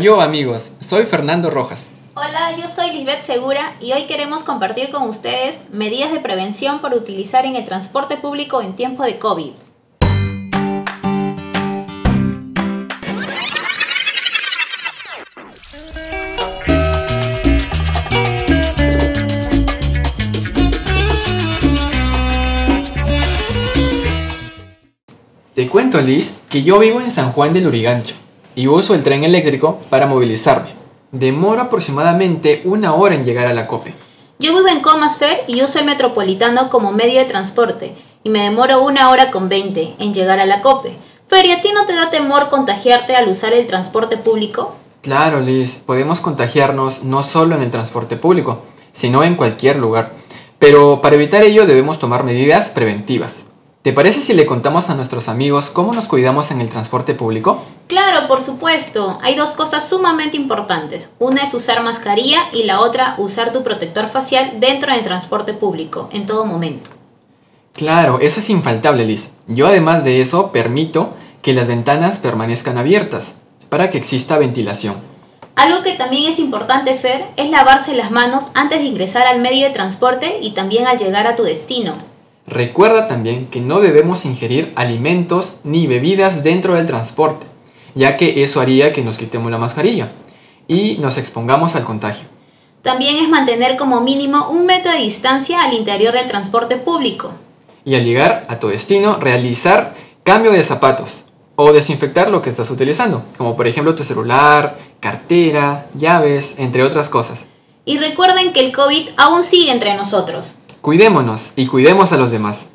yo amigos, soy Fernando Rojas. Hola, yo soy Lisbeth Segura y hoy queremos compartir con ustedes medidas de prevención por utilizar en el transporte público en tiempo de COVID. Te cuento, Liz, que yo vivo en San Juan del Urigancho y uso el tren eléctrico para movilizarme. Demora aproximadamente una hora en llegar a la COPE. Yo vivo en Comasfer y uso el metropolitano como medio de transporte y me demoro una hora con 20 en llegar a la COPE. Fer, ¿y a ti no te da temor contagiarte al usar el transporte público? Claro, Liz, podemos contagiarnos no solo en el transporte público, sino en cualquier lugar. Pero para evitar ello debemos tomar medidas preventivas. ¿Te parece si le contamos a nuestros amigos cómo nos cuidamos en el transporte público? Claro, por supuesto. Hay dos cosas sumamente importantes. Una es usar mascarilla y la otra usar tu protector facial dentro del transporte público, en todo momento. Claro, eso es infaltable, Liz. Yo además de eso permito que las ventanas permanezcan abiertas para que exista ventilación. Algo que también es importante, Fer, es lavarse las manos antes de ingresar al medio de transporte y también al llegar a tu destino. Recuerda también que no debemos ingerir alimentos ni bebidas dentro del transporte, ya que eso haría que nos quitemos la mascarilla y nos expongamos al contagio. También es mantener como mínimo un metro de distancia al interior del transporte público. Y al llegar a tu destino, realizar cambio de zapatos o desinfectar lo que estás utilizando, como por ejemplo tu celular, cartera, llaves, entre otras cosas. Y recuerden que el COVID aún sigue entre nosotros. Cuidémonos y cuidemos a los demás.